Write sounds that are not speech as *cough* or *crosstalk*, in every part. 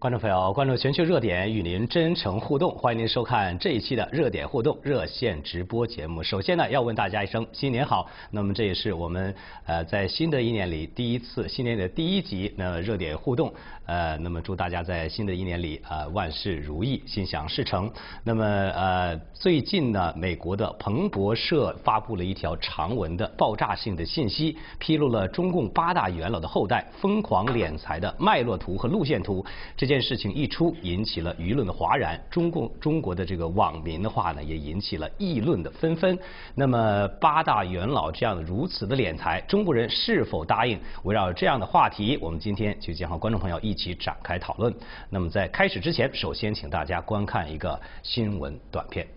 观众朋友，关注全球热点，与您真诚互动，欢迎您收看这一期的热点互动热线直播节目。首先呢，要问大家一声新年好。那么这也是我们呃在新的一年里第一次新年的第一集那热点互动。呃，那么祝大家在新的一年里呃万事如意，心想事成。那么呃最近呢，美国的彭博社发布了一条长文的爆炸性的信息，披露了中共八大元老的后代疯狂敛财的脉络图和路线图。这件事情一出，引起了舆论的哗然。中共中国的这个网民的话呢，也引起了议论的纷纷。那么八大元老这样如此的敛财，中国人是否答应？围绕这样的话题，我们今天就将和观众朋友一起展开讨论。那么在开始之前，首先请大家观看一个新闻短片。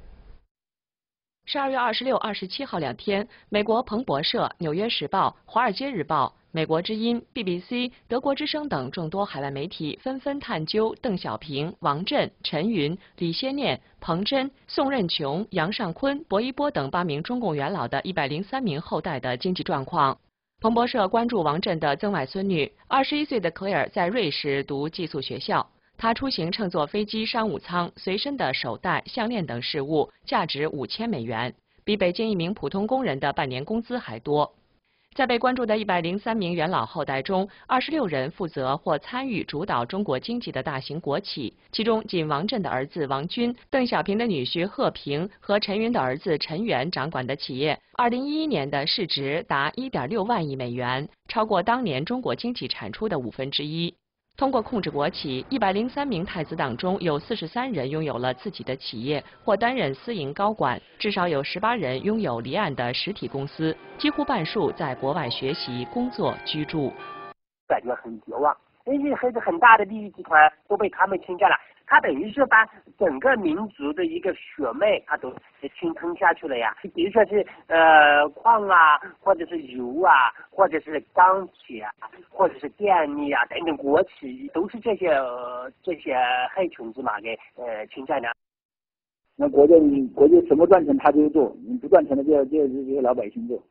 十二月二十六、二十七号两天，美国彭博社、纽约时报、华尔街日报。美国之音、BBC、德国之声等众多海外媒体纷纷探究邓小平、王震、陈云、李先念、彭真、宋任穷、杨尚昆、薄一波等八名中共元老的一百零三名后代的经济状况。彭博社关注王震的曾外孙女，二十一岁的 Clare 在瑞士读寄宿学校。她出行乘坐飞机商务舱，随身的手袋、项链等饰物价值五千美元，比北京一名普通工人的半年工资还多。在被关注的一百零三名元老后代中，二十六人负责或参与主导中国经济的大型国企，其中仅王震的儿子王军、邓小平的女婿贺平和陈云的儿子陈元掌管的企业，二零一一年的市值达一点六万亿美元，超过当年中国经济产出的五分之一。通过控制国企，一百零三名太子党中有四十三人拥有了自己的企业或担任私营高管，至少有十八人拥有离岸的实体公司，几乎半数在国外学习、工作、居住。感觉很绝望，因为很很大的利益集团都被他们侵占了。他等于是把整个民族的一个血脉，他都侵吞下去了呀。比如说是呃矿啊，或者是油啊，或者是钢铁啊，或者是电力啊等等，国企都是这些这些害群之马给呃侵占的。那国家你国家什么赚钱他就做，你不赚钱的就要就要这些老百姓做。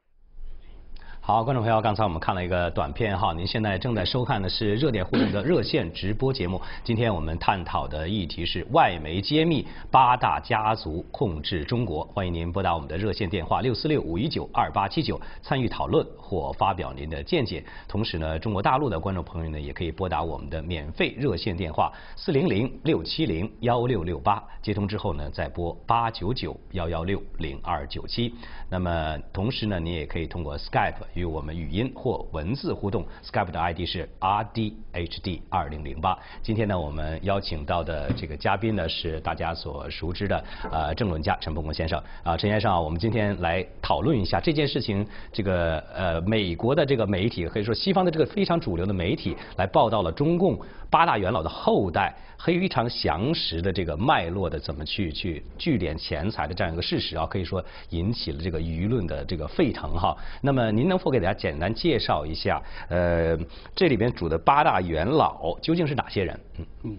好，观众朋友，刚才我们看了一个短片哈，您现在正在收看的是热点互动的热线直播节目。今天我们探讨的议题是外媒揭秘八大家族控制中国，欢迎您拨打我们的热线电话六四六五一九二八七九参与讨论或发表您的见解。同时呢，中国大陆的观众朋友呢，也可以拨打我们的免费热线电话四零零六七零幺六六八，接通之后呢，再拨八九九幺幺六零二九七。那么同时呢，你也可以通过 Skype。与我们语音或文字互动，Skype 的 ID 是 RDHD 二零零八。今天呢，我们邀请到的这个嘉宾呢，是大家所熟知的呃政论家陈伯公先生啊，陈先生啊，我们今天来讨论一下这件事情。这个呃，美国的这个媒体可以说西方的这个非常主流的媒体来报道了中共八大元老的后代非常详实的这个脉络的怎么去去聚敛钱财的这样一个事实啊，可以说引起了这个舆论的这个沸腾哈。那么您能否给大家简单介绍一下，呃，这里边主的八大元老究竟是哪些人？嗯嗯，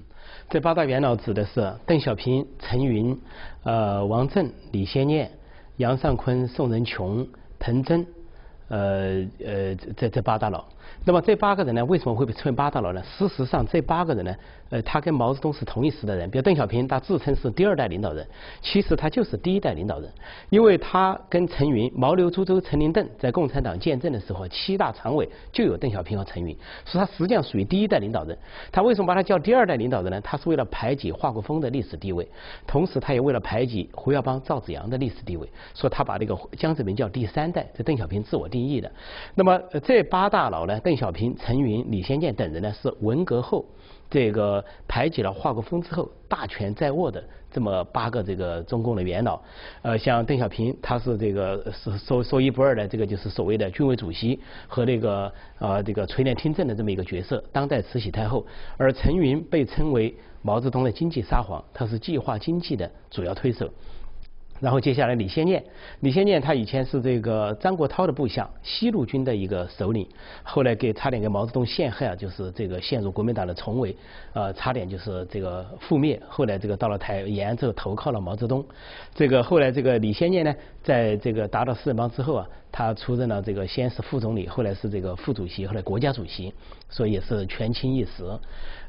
这八大元老指的是邓小平、陈云、呃王震、李先念、杨尚昆、宋仁穷、彭真，呃呃这这八大佬。那么这八个人呢，为什么会被称为八大佬呢？事实上，这八个人呢，呃，他跟毛泽东是同一时代人。比如邓小平，他自称是第二代领导人，其实他就是第一代领导人，因为他跟陈云、毛刘朱周陈林邓在共产党建政的时候，七大常委就有邓小平和陈云，所以他实际上属于第一代领导人。他为什么把他叫第二代领导人呢？他是为了排挤华国锋的历史地位，同时他也为了排挤胡耀邦、赵紫阳的历史地位，所以他把这个江泽民叫第三代，这邓小平自我定义的。那么这八大佬呢？邓小平、陈云、李先念等人呢，是文革后这个排挤了华国锋之后大权在握的这么八个这个中共的元老。呃，像邓小平，他是这个是说说一不二的这个就是所谓的军委主席和那个呃这个垂帘听政的这么一个角色，当代慈禧太后。而陈云被称为毛泽东的经济沙皇，他是计划经济的主要推手。然后接下来李先念，李先念他以前是这个张国焘的部下，西路军的一个首领，后来给差点给毛泽东陷害啊，就是这个陷入国民党的重围，呃，差点就是这个覆灭。后来这个到了台延安之后投靠了毛泽东。这个后来这个李先念呢，在这个达到四人帮之后啊，他出任了这个先是副总理，后来是这个副主席，后来国家主席，所以也是权倾一时。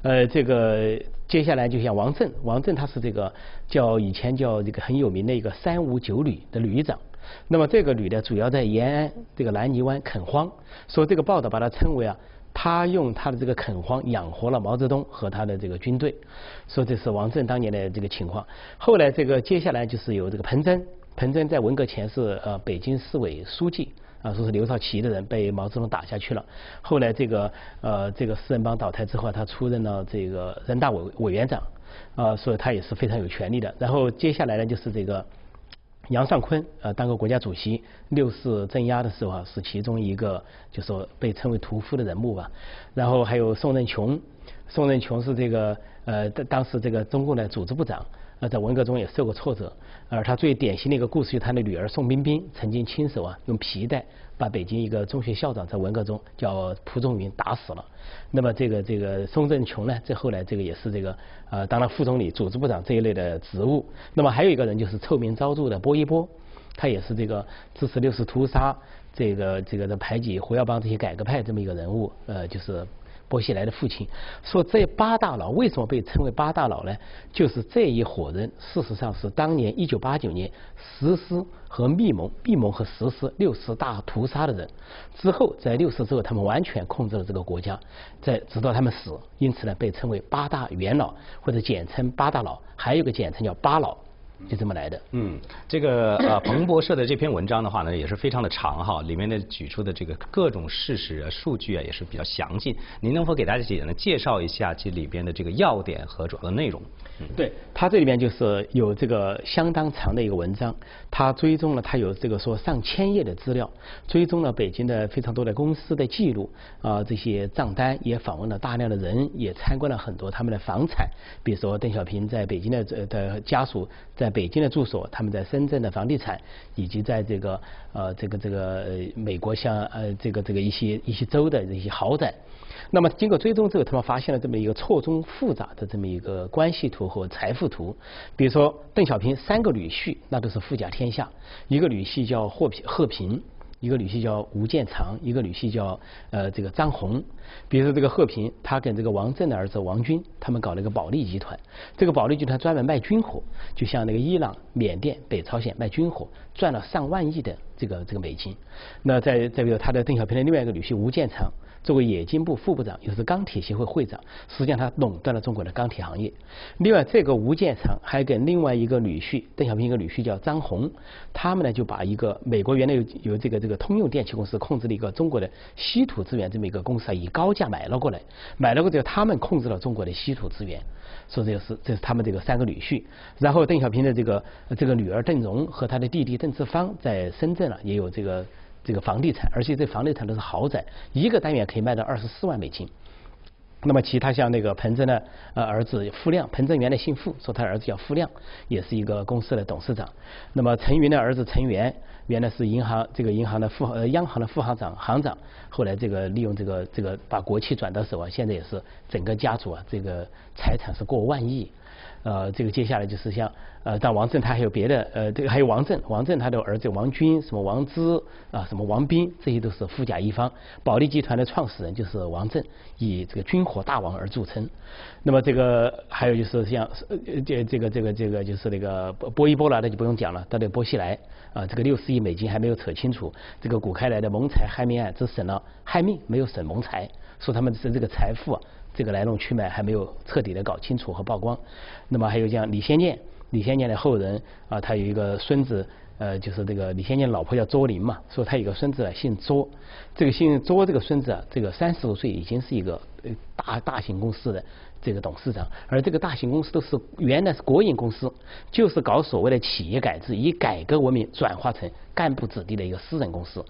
呃，这个接下来就像王震，王震他是这个叫以前叫这个很有名的一个三五九旅的旅长。那么这个旅呢，主要在延安这个南泥湾垦荒，说这个报道把它称为啊，他用他的这个垦荒养活了毛泽东和他的这个军队。说这是王震当年的这个情况。后来这个接下来就是有这个彭真，彭真在文革前是呃北京市委书记。啊，说是刘少奇的人被毛泽东打下去了。后来这个呃，这个四人帮倒台之后，他出任了这个人大委委员长，啊，所以他也是非常有权力的。然后接下来呢，就是这个杨尚昆，呃，当过国家主席，六四镇压的时候啊，是其中一个，就说被称为屠夫的人物吧。然后还有宋任穷，宋任穷是这个呃，当时这个中共的组织部长。在文革中也受过挫折，而他最典型的一个故事，就他的女儿宋彬彬曾经亲手啊用皮带把北京一个中学校长在文革中叫蒲仲云打死了。那么这个这个宋振琼呢，这后来这个也是这个呃当了副总理、组织部长这一类的职务。那么还有一个人就是臭名昭著的波一波，他也是这个支持六四屠杀、这个这个的排挤胡耀邦这些改革派这么一个人物，呃就是。薄熙来的父亲说：“这八大佬为什么被称为八大佬呢？就是这一伙人，事实上是当年一九八九年实施和密谋、密谋和实施六四大屠杀的人。之后在六四之后，他们完全控制了这个国家，在直到他们死，因此呢，被称为八大元老，或者简称八大佬，还有个简称叫八老。”就这么来的。嗯，这个呃，*coughs* 彭博社的这篇文章的话呢，也是非常的长哈，里面的举出的这个各种事实啊、数据啊，也是比较详尽。您能否给大家简单介绍一下这里边的这个要点和主要的内容？对，它这里边就是有这个相当长的一个文章，它追踪了，它有这个说上千页的资料，追踪了北京的非常多的公司的记录啊，这些账单，也访问了大量的人，也参观了很多他们的房产，比如说邓小平在北京的的家属在北京的住所，他们在深圳的房地产，以及在这个呃这个这个美国像呃这个这个一些一些州的这些豪宅。那么经过追踪之后，他们发现了这么一个错综复杂的这么一个关系图和财富图。比如说邓小平三个女婿，那都是富甲天下。一个女婿叫霍平贺平，一个女婿叫吴建长，一个女婿叫呃这个张红。比如说这个贺平，他跟这个王震的儿子王军，他们搞了一个保利集团。这个保利集团专门卖军火，就像那个伊朗、缅甸、北朝鲜卖军火，赚了上万亿的这个这个美金。那再再比如他的邓小平的另外一个女婿吴建长。作为冶金部副部长，又是钢铁协会会长，实际上他垄断了中国的钢铁行业。另外，这个吴建长还跟另外一个女婿邓小平一个女婿叫张红，他们呢就把一个美国原来有有这个这个通用电气公司控制的一个中国的稀土资源这么一个公司啊，以高价买了过来，买了过来他们控制了中国的稀土资源，说这个是这是他们这个三个女婿。然后邓小平的这个这个女儿邓蓉和他的弟弟邓志芳在深圳啊也有这个。这个房地产，而且这房地产都是豪宅，一个单元可以卖到二十四万美金。那么其他像那个彭真的呃儿子傅亮，彭真原来姓傅，说他儿子叫傅亮，也是一个公司的董事长。那么陈云的儿子陈元，原来是银行这个银行的副呃央行的副行长行长，后来这个利用这个这个把国企转到手啊，现在也是整个家族啊这个财产是过万亿。呃，这个接下来就是像呃，但王震他还有别的呃，这个还有王震，王震他的儿子王军，什么王之啊，什么王斌，这些都是富甲一方。保利集团的创始人就是王震，以这个军火大王而著称。那么这个还有就是像呃这这个这个这个就是那个波一波了，那就不用讲了，到这波西来啊，这个六十亿美金还没有扯清楚。这个古开来的谋财害命案只审了害命，没有审谋财，说他们是这个财富啊。这个来龙去脉还没有彻底的搞清楚和曝光。那么还有像李先念，李先念的后人啊，他有一个孙子，呃，就是这个李先念老婆叫卓林嘛，说他有个孙子姓卓，这个姓卓这个孙子啊，这个三十多岁已经是一个大大型公司的这个董事长，而这个大型公司都是原来是国营公司，就是搞所谓的企业改制，以改革为名转化成干部子弟的一个私人公司。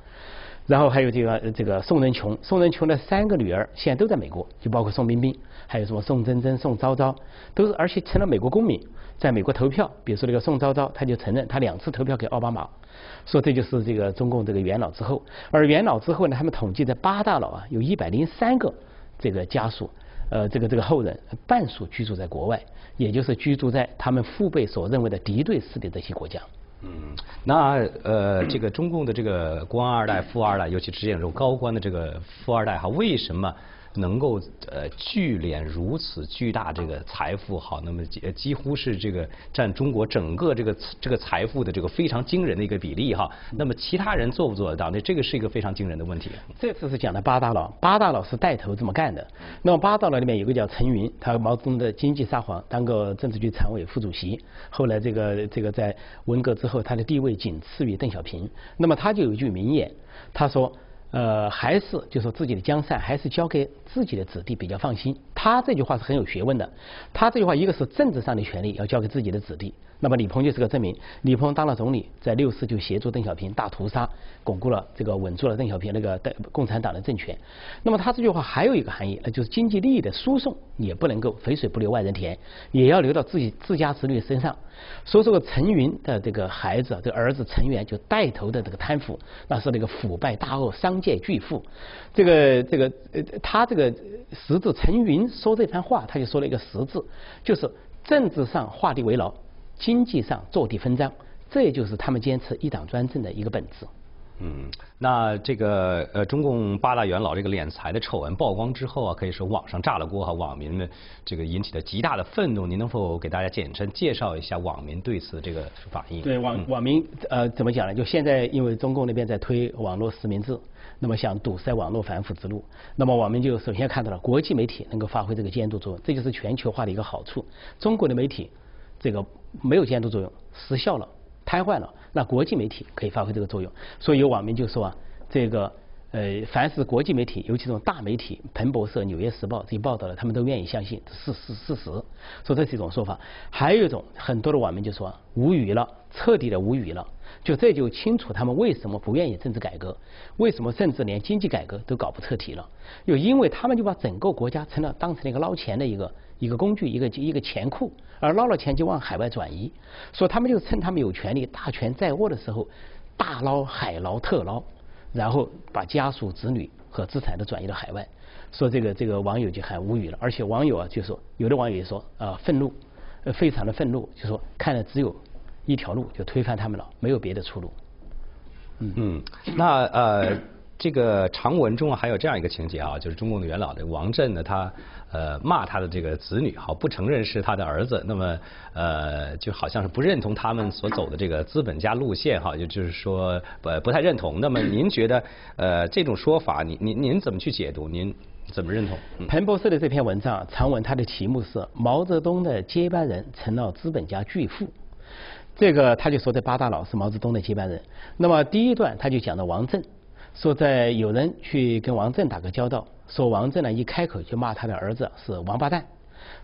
然后还有这个这个宋仁琼，宋仁琼的三个女儿现在都在美国，就包括宋冰冰，还有什么宋珍珍、宋昭昭，都是而且成了美国公民，在美国投票。比如说那个宋昭昭，他就承认他两次投票给奥巴马，说这就是这个中共这个元老之后。而元老之后呢，他们统计的八大佬啊，有一百零三个这个家属，呃，这个这个后人半数居住在国外，也就是居住在他们父辈所认为的敌对势力这些国家。嗯，那呃，这个中共的这个官二代、富二代，尤其执政这种高官的这个富二代哈，为什么？能够呃聚敛如此巨大这个财富好，那么几几乎是这个占中国整个这个这个财富的这个非常惊人的一个比例哈。那么其他人做不做得到？那这个是一个非常惊人的问题。这次是讲的八大佬，八大佬是带头这么干的。那么八大佬里面有个叫陈云，他毛泽东的经济沙皇，当过政治局常委副主席。后来这个这个在文革之后，他的地位仅次于邓小平。那么他就有一句名言，他说。呃，还是就说自己的江山还是交给自己的子弟比较放心。他这句话是很有学问的。他这句话一个是政治上的权利要交给自己的子弟。那么李鹏就是个证明。李鹏当了总理，在六四就协助邓小平大屠杀，巩固了这个稳住了邓小平那个代共产党的政权。那么他这句话还有一个含义，那就是经济利益的输送也不能够肥水不流外人田，也要流到自己自家子女身上。所以说陈云的这个孩子，这个儿子陈元就带头的这个贪腐，那是那个腐败大鳄、商界巨富。这个这个呃，他这个实质陈云说这番话，他就说了一个实质，就是政治上画地为牢。经济上坐地分赃，这也就是他们坚持一党专政的一个本质。嗯，那这个呃，中共八大元老这个敛财的丑闻曝光之后啊，可以说网上炸了锅哈，网民们这个引起了极大的愤怒。您能否给大家简称介绍一下网民对此这个反应？对网网民呃怎么讲呢？就现在因为中共那边在推网络实名制，那么想堵塞网络反腐之路，那么我们就首先看到了国际媒体能够发挥这个监督作用，这就是全球化的一个好处。中国的媒体这个。没有监督作用，失效了，瘫痪了。那国际媒体可以发挥这个作用。所以有网民就说啊，这个呃，凡是国际媒体，尤其这种大媒体，彭博社、纽约时报这些报道的，他们都愿意相信是是事实。说这是一种说法。还有一种，很多的网民就说无语了，彻底的无语了。就这就清楚他们为什么不愿意政治改革，为什么甚至连经济改革都搞不彻底了。又因为他们就把整个国家成了当成了一个捞钱的一个。一个工具，一个一个钱库，而捞了钱就往海外转移，所以他们就趁他们有权利、大权在握的时候，大捞、海捞、特捞，然后把家属、子女和资产都转移到海外。说这个这个网友就很无语了，而且网友啊就说，有的网友也说啊愤怒，呃非常的愤怒，就说看来只有一条路，就推翻他们了，没有别的出路。嗯嗯，那呃。这个长文中还有这样一个情节啊，就是中共的元老的王震呢，他呃骂他的这个子女，好不承认是他的儿子，那么呃就好像是不认同他们所走的这个资本家路线哈，也就是说不不太认同。那么您觉得呃这种说法，您您您怎么去解读？您怎么认同？彭博社的这篇文章长文，它的题目是毛泽东的接班人成了资本家巨富，这个他就说这八大佬是毛泽东的接班人。那么第一段他就讲到王震。说在有人去跟王震打个交道，说王震呢一开口就骂他的儿子是王八蛋，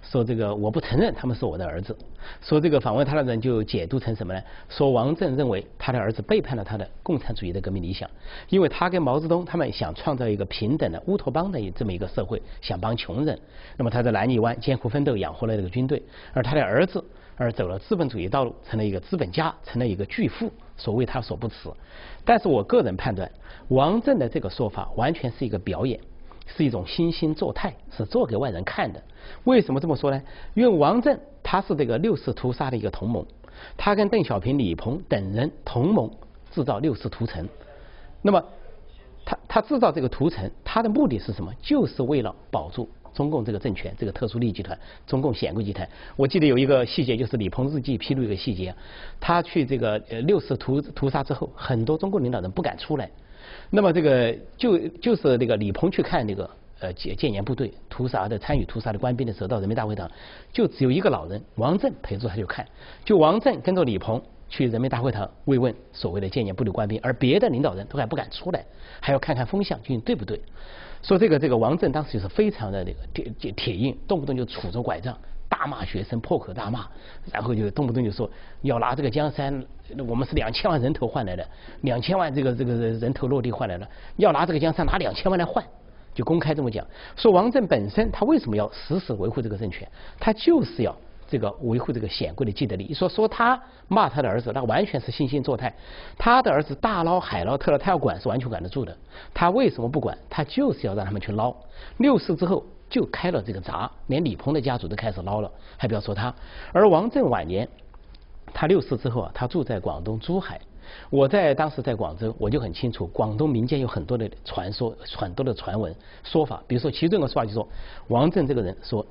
说这个我不承认他们是我的儿子，说这个访问他的人就解读成什么呢？说王震认为他的儿子背叛了他的共产主义的革命理想，因为他跟毛泽东他们想创造一个平等的乌托邦的这么一个社会，想帮穷人，那么他在南泥湾艰苦奋斗养活了这个军队，而他的儿子而走了资本主义道路，成了一个资本家，成了一个巨富，所为他所不辞。但是我个人判断。王震的这个说法完全是一个表演，是一种惺惺作态，是做给外人看的。为什么这么说呢？因为王震他是这个六四屠杀的一个同盟，他跟邓小平、李鹏等人同盟制造六四屠城。那么他他制造这个屠城，他的目的是什么？就是为了保住中共这个政权，这个特殊利益集团，中共显贵集团。我记得有一个细节，就是李鹏日记披露一个细节，他去这个呃六四屠屠杀之后，很多中共领导人不敢出来。那么这个就就是那个李鹏去看那个呃建建言部队屠杀的参与屠杀的官兵的时候，到人民大会堂就只有一个老人王震陪着他就看，就王震跟着李鹏去人民大会堂慰问所谓的建言部队官兵，而别的领导人都还不敢出来，还要看看风向究竟对不对。说这个这个王震当时就是非常的那个铁铁铁硬，动不动就杵着拐杖大骂学生，破口大骂，然后就动不动就说要拿这个江山我们是两千万人头换来的，两千万这个这个人头落地换来的，要拿这个江山拿两千万来换，就公开这么讲。说王震本身他为什么要死死维护这个政权？他就是要这个维护这个显贵的既得利益。说说他骂他的儿子，那完全是惺惺作态。他的儿子大捞海捞特捞，他要管是完全管得住的。他为什么不管？他就是要让他们去捞。六四之后。就开了这个闸，连李鹏的家族都开始捞了，还不要说他。而王震晚年，他六四之后啊，他住在广东珠海。我在当时在广州，我就很清楚，广东民间有很多的传说，很多的传闻说法。比如说，其中一个说法就说，王震这个人说，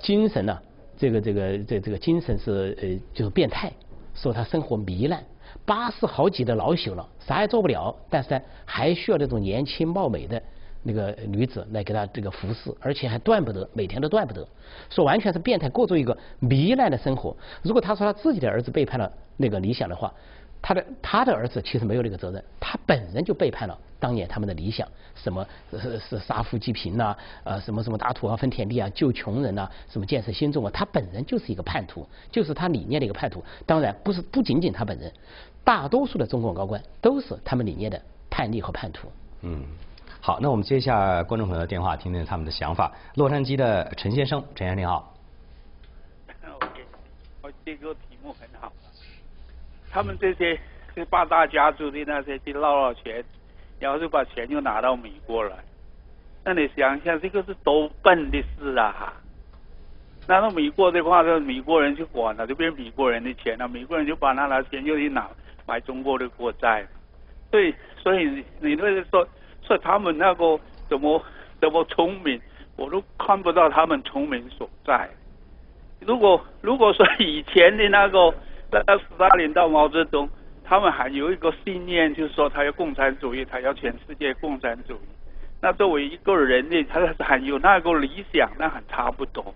精神呢，这个这个这这个精神是呃就是变态，说他生活糜烂，八十好几的老朽了，啥也做不了，但是呢，还需要那种年轻貌美的。那个女子来给他这个服侍，而且还断不得，每天都断不得，说完全是变态，过着一个糜烂的生活。如果他说他自己的儿子背叛了那个理想的话，他的他的儿子其实没有那个责任，他本人就背叛了当年他们的理想，什么是杀富济贫呐，呃什么什么打土豪分田地啊，救穷人呐，什么建设新中国，他本人就是一个叛徒，就是他理念的一个叛徒。当然不是不仅仅他本人，大多数的中共高官都是他们理念的叛逆和叛徒。嗯。好，那我们接一下观众朋友的电话，听听他们的想法。洛杉矶的陈先生，陈先生你好。OK，我这个题目很好。他们这些这八大家族的那些去捞了钱，然后就把钱又拿到美国来。那你想想，这个是多笨的事啊！拿到美国的话，就美国人去管了，就变美国人的钱了。美国人就把那拿钱又去拿买中国的国债。所以，所以你那个说。说他们那个怎么怎么聪明，我都看不到他们聪明所在。如果如果说以前的那个那斯大林到毛泽东，他们还有一个信念，就是说他要共产主义，他要全世界共产主义。那作为一个人呢，他还有那个理想，那还差不多。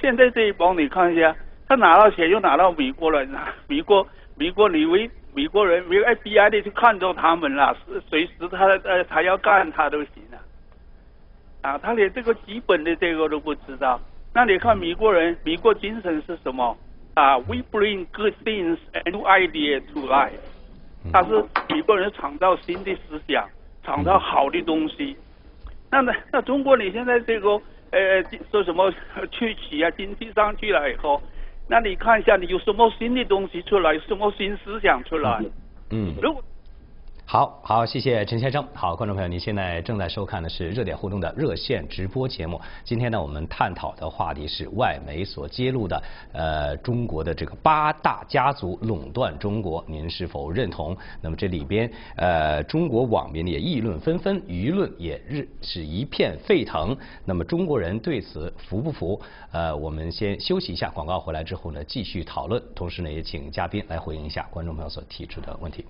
现在这一帮你看一下，他拿到钱又拿到美国了，美国美国以为。美国人，美国 FBI 的就看着他们了，是随时他呃他要干他都行了，啊，他连这个基本的这个都不知道。那你看美国人，美国精神是什么？啊，We bring good things and new ideas to life。他是美国人创造新的思想，创造好的东西。那那，那中国你现在这个呃说什么去企业，经济上去了以后。那你看一下，你有什么新的东西出来，有什么新思想出来？嗯。如果好好，谢谢陈先生。好，观众朋友，您现在正在收看的是热点互动的热线直播节目。今天呢，我们探讨的话题是外媒所揭露的呃中国的这个八大家族垄断中国，您是否认同？那么这里边呃中国网民也议论纷纷，舆论也日是一片沸腾。那么中国人对此服不服？呃，我们先休息一下，广告回来之后呢，继续讨论。同时呢，也请嘉宾来回应一下观众朋友所提出的问题。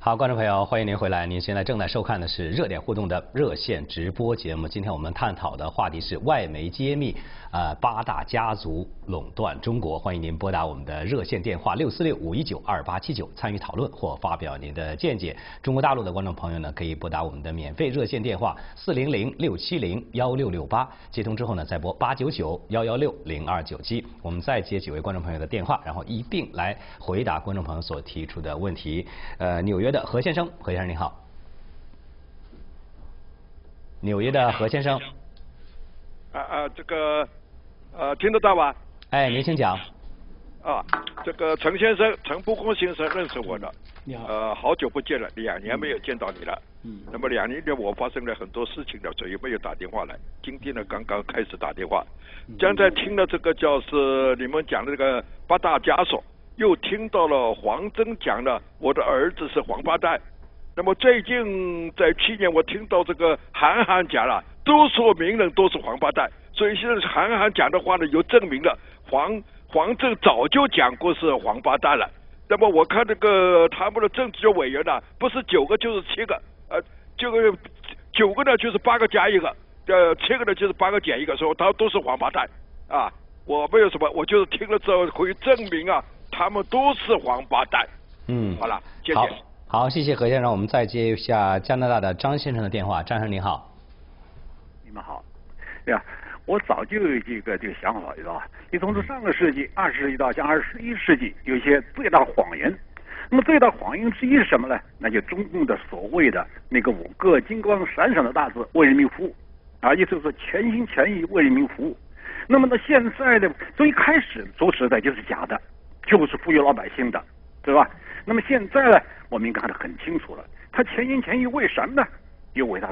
好，观众朋友，欢迎您回来。您现在正在收看的是热点互动的热线直播节目。今天我们探讨的话题是外媒揭秘。呃，八大家族垄断中国，欢迎您拨打我们的热线电话六四六五一九二八七九参与讨论或发表您的见解。中国大陆的观众朋友呢，可以拨打我们的免费热线电话四零零六七零幺六六八，接通之后呢，再拨八九九幺幺六零二九七，我们再接几位观众朋友的电话，然后一并来回答观众朋友所提出的问题。呃，纽约的何先生，何先生你好。纽约的何先生。啊啊，这个。呃，听得到吧？哎，您请讲。啊，这个陈先生，陈不公先生认识我的。你好。呃，好久不见了，两年没有见到你了。嗯。那么两年里我发生了很多事情了，所以没有打电话来。今天呢，刚刚开始打电话。刚才听了这个叫是你们讲的这个八大家属，又听到了黄峥讲了我的儿子是黄八蛋。那么最近在去年我听到这个韩寒讲了，都说名人都是黄八蛋。所以现在韩寒讲的话呢，又证明了黄黄正早就讲过是黄八蛋了。那么我看这个他们的政治委员呢，不是九个就是七个，呃，这个九个呢就是八个加一个，呃，七个呢就是八个减一个，说他都是黄八蛋啊。我没有什么，我就是听了之后可以证明啊，他们都是黄八蛋。嗯，好了，谢谢。好，谢谢何先生。我们再接一下加拿大的张先生的电话。张先生您好。你们好。对呀，我早就有这个这个想法，知道吧？你从这上个世纪、二十世纪到像二十一世纪，有一些最大谎言。那么最大谎言之一是什么呢？那就中共的所谓的那个五个金光闪闪的大字“为人民服务”，啊，意思就是全心全意为人民服务。那么呢，现在的从一开始说实在就是假的，就是忽悠老百姓的，对吧？那么现在呢，我们应该看得很清楚了，他全心全意为什么呢？就为他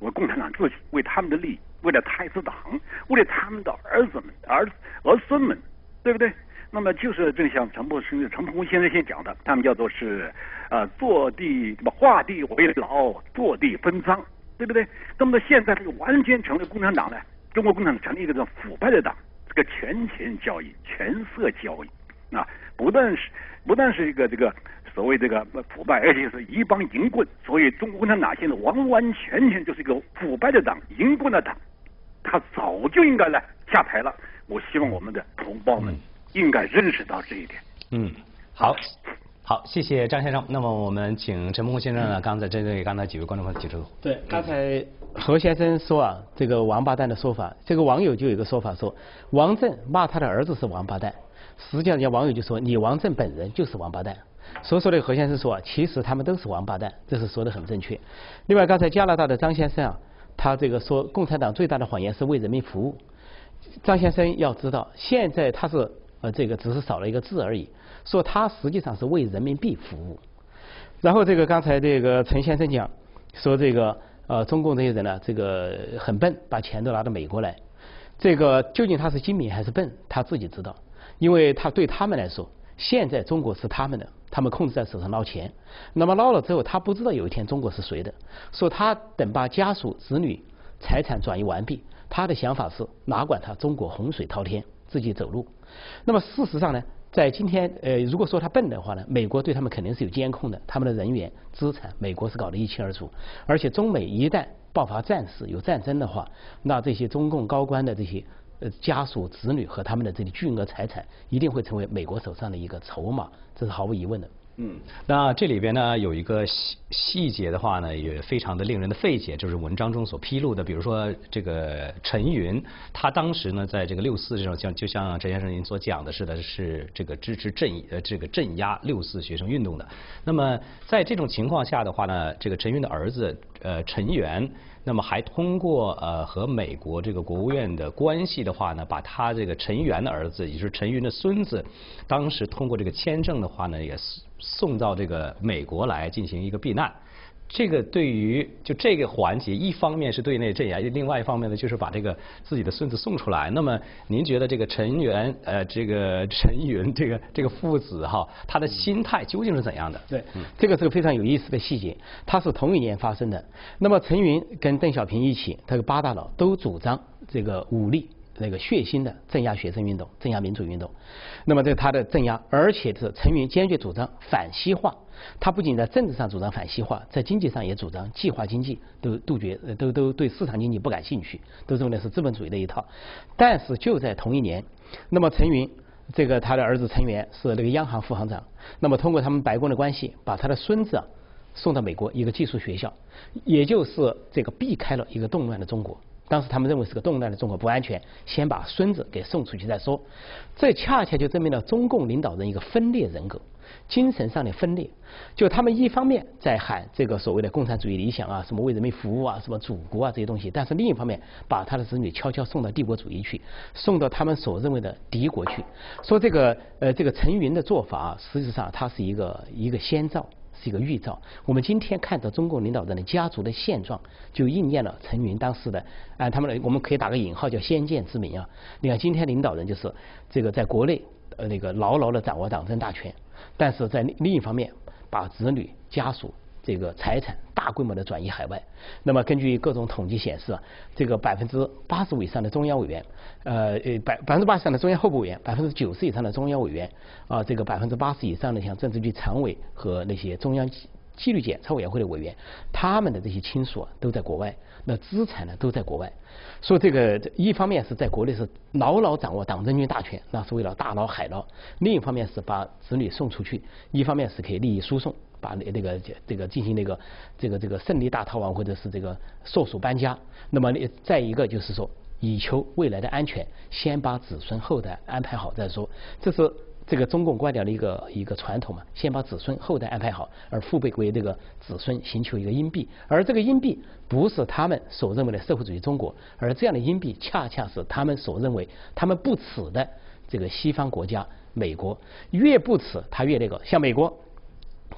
为共产党自己，为他们的利益，为了太子党，为了他们的儿子们、儿儿孙们，对不对？那么就是正像陈博士、陈鹏先生先讲的，他们叫做是，呃，坐地什么画地为牢，坐地分赃，对不对？那么现在这个完全成了共产党呢，中国共产党成了一个这种腐败的党，这个权钱交易、权色交易，啊，不但是不但是一个这个所谓这个腐败，而且是一帮淫棍，所以中国共产党现在完完全全就是一个腐败的党、淫棍的党，他早就应该来下台了。我希望我们的同胞们。应该认识到这一点。嗯，好，好，谢谢张先生。那么我们请陈梦先生呢，刚才针对刚才几位观众朋友提出。对，刚才何先生说啊，这个王八蛋的说法，这个网友就有一个说法说，王震骂他的儿子是王八蛋，实际上人家网友就说你王震本人就是王八蛋。所以说的何先生说啊，其实他们都是王八蛋，这是说的很正确。另外，刚才加拿大的张先生啊，他这个说共产党最大的谎言是为人民服务。张先生要知道，现在他是。呃，这个只是少了一个字而已，说他实际上是为人民币服务。然后这个刚才这个陈先生讲说这个呃中共这些人呢，这个很笨，把钱都拿到美国来。这个究竟他是精明还是笨，他自己知道，因为他对他们来说，现在中国是他们的，他们控制在手上捞钱。那么捞了之后，他不知道有一天中国是谁的，说他等把家属子女财产转移完毕，他的想法是哪管他中国洪水滔天，自己走路。那么事实上呢，在今天，呃，如果说他笨的话呢，美国对他们肯定是有监控的，他们的人员、资产，美国是搞得一清二楚。而且中美一旦爆发战事、有战争的话，那这些中共高官的这些呃家属、子女和他们的这个巨额财产，一定会成为美国手上的一个筹码，这是毫无疑问的。嗯，那这里边呢有一个细细节的话呢，也非常的令人的费解，就是文章中所披露的，比如说这个陈云，他当时呢在这个六四这种像就像陈先生您所讲的似的，是这个支持镇呃这个镇压六四学生运动的。那么在这种情况下的话呢，这个陈云的儿子呃陈元。那么还通过呃和美国这个国务院的关系的话呢，把他这个陈元的儿子，也就是陈云的孙子，当时通过这个签证的话呢，也是送到这个美国来进行一个避难。这个对于就这个环节，一方面是对内镇压，另外一方面呢，就是把这个自己的孙子送出来。那么，您觉得这个陈元呃，这个陈云这个这个父子哈，他的心态究竟是怎样的？对，这个是个非常有意思的细节。他是同一年发生的。那么，陈云跟邓小平一起，他个八大佬都主张这个武力。那个血腥的镇压学生运动、镇压民主运动，那么这他的镇压，而且是陈云坚决主张反西化。他不仅在政治上主张反西化，在经济上也主张计划经济，都杜绝，都都对市场经济不感兴趣，都认为是资本主义的一套。但是就在同一年，那么陈云这个他的儿子陈元是那个央行副行长，那么通过他们白宫的关系，把他的孙子送到美国一个技术学校，也就是这个避开了一个动乱的中国。当时他们认为是个动乱的中国不安全，先把孙子给送出去再说。这恰恰就证明了中共领导人一个分裂人格，精神上的分裂。就他们一方面在喊这个所谓的共产主义理想啊，什么为人民服务啊，什么祖国啊这些东西，但是另一方面把他的子女悄悄送到帝国主义去，送到他们所认为的敌国去。说这个呃这个陈云的做法，实际上他是一个一个先兆。是一个预兆。我们今天看到中共领导人的家族的现状，就应验了陈云当时的啊，他们我们可以打个引号叫先见之明啊。你看今天领导人就是这个在国内呃那个牢牢的掌握党政大权，但是在另一方面把子女家属。这个财产大规模的转移海外，那么根据各种统计显示啊，这个百分之八十以上的中央委员，呃呃百百分之八十以上的中央候补委员，百分之九十以上的中央委员啊，这个百分之八十以上的像政治局常委和那些中央纪纪律检查委员会的委员，他们的这些亲属啊都在国外，那资产呢都在国外，所以这个一方面是在国内是牢牢掌握党政军大权，那是为了大捞海捞；另一方面是把子女送出去，一方面是可以利益输送。把那那个这个进行那个这个这个胜利大逃亡或者是这个硕鼠搬家。那么再一个就是说，以求未来的安全，先把子孙后代安排好再说。这是。这个中共官僚的一个一个传统嘛，先把子孙后代安排好，而父辈为这个子孙寻求一个荫庇，而这个荫庇不是他们所认为的社会主义中国，而这样的荫庇恰恰是他们所认为他们不耻的这个西方国家美国，越不耻他越那个，像美国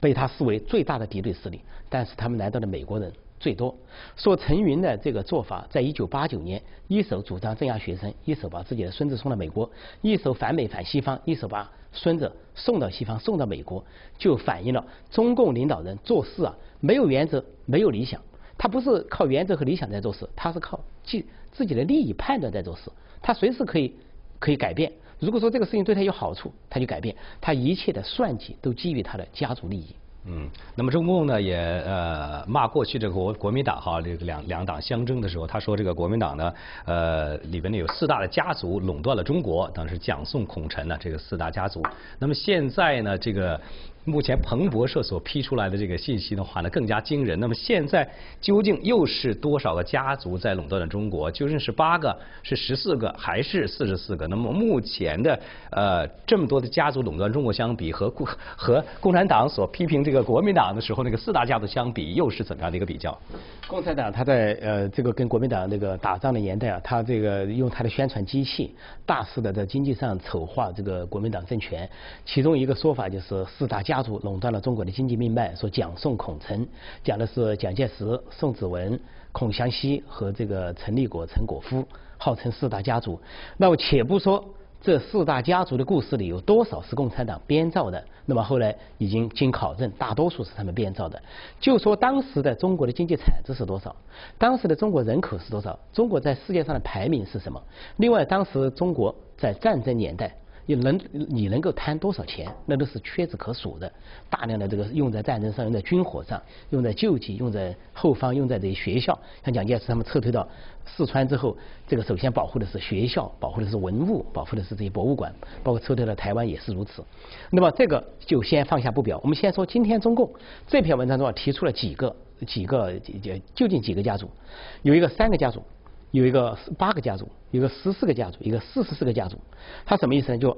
被他视为最大的敌对势力，但是他们来到的美国人。最多说陈云的这个做法，在一九八九年，一手主张镇压学生，一手把自己的孙子送到美国，一手反美反西方，一手把孙子送到西方，送到美国，就反映了中共领导人做事啊，没有原则，没有理想。他不是靠原则和理想在做事，他是靠自自己的利益判断在做事。他随时可以可以改变。如果说这个事情对他有好处，他就改变。他一切的算计都基于他的家族利益。嗯，那么中共呢也呃骂过去这个国国民党哈，这个两两党相争的时候，他说这个国民党呢呃里边呢有四大的家族垄断了中国，当时蒋宋孔陈呢这个四大家族。那么现在呢这个。目前彭博社所批出来的这个信息的话呢，更加惊人。那么现在究竟又是多少个家族在垄断了中国？究竟是八个、是十四个，还是四十四个？那么目前的呃这么多的家族垄断中国相比，和共 *laughs* 和共产党所批评这个国民党的时候那个四大家族相比，又是怎么样的一个比较？共产党他在呃这个跟国民党那个打仗的年代啊，他这个用他的宣传机器，大肆的在经济上丑化这个国民党政权。其中一个说法就是四大家。家族垄断了中国的经济命脉，说蒋宋孔陈，讲的是蒋介石、宋子文、孔祥熙和这个陈立国、陈果夫，号称四大家族。那么且不说这四大家族的故事里有多少是共产党编造的，那么后来已经经考证，大多数是他们编造的。就说当时的中国的经济产值是多少，当时的中国人口是多少，中国在世界上的排名是什么？另外，当时中国在战争年代。你能你能够贪多少钱？那都是屈指可数的。大量的这个用在战争上，用在军火上，用在救济，用在后方，用在这些学校。像蒋介石他们撤退到四川之后，这个首先保护的是学校，保护的是文物，保护的是这些博物馆，包括撤退到台湾也是如此。那么这个就先放下不表。我们先说今天中共这篇文章中提出了几个几个究竟几个家族？有一个三个家族。有一个八个家族，一个十四个家族，一个四十四个家族，它什么意思呢？就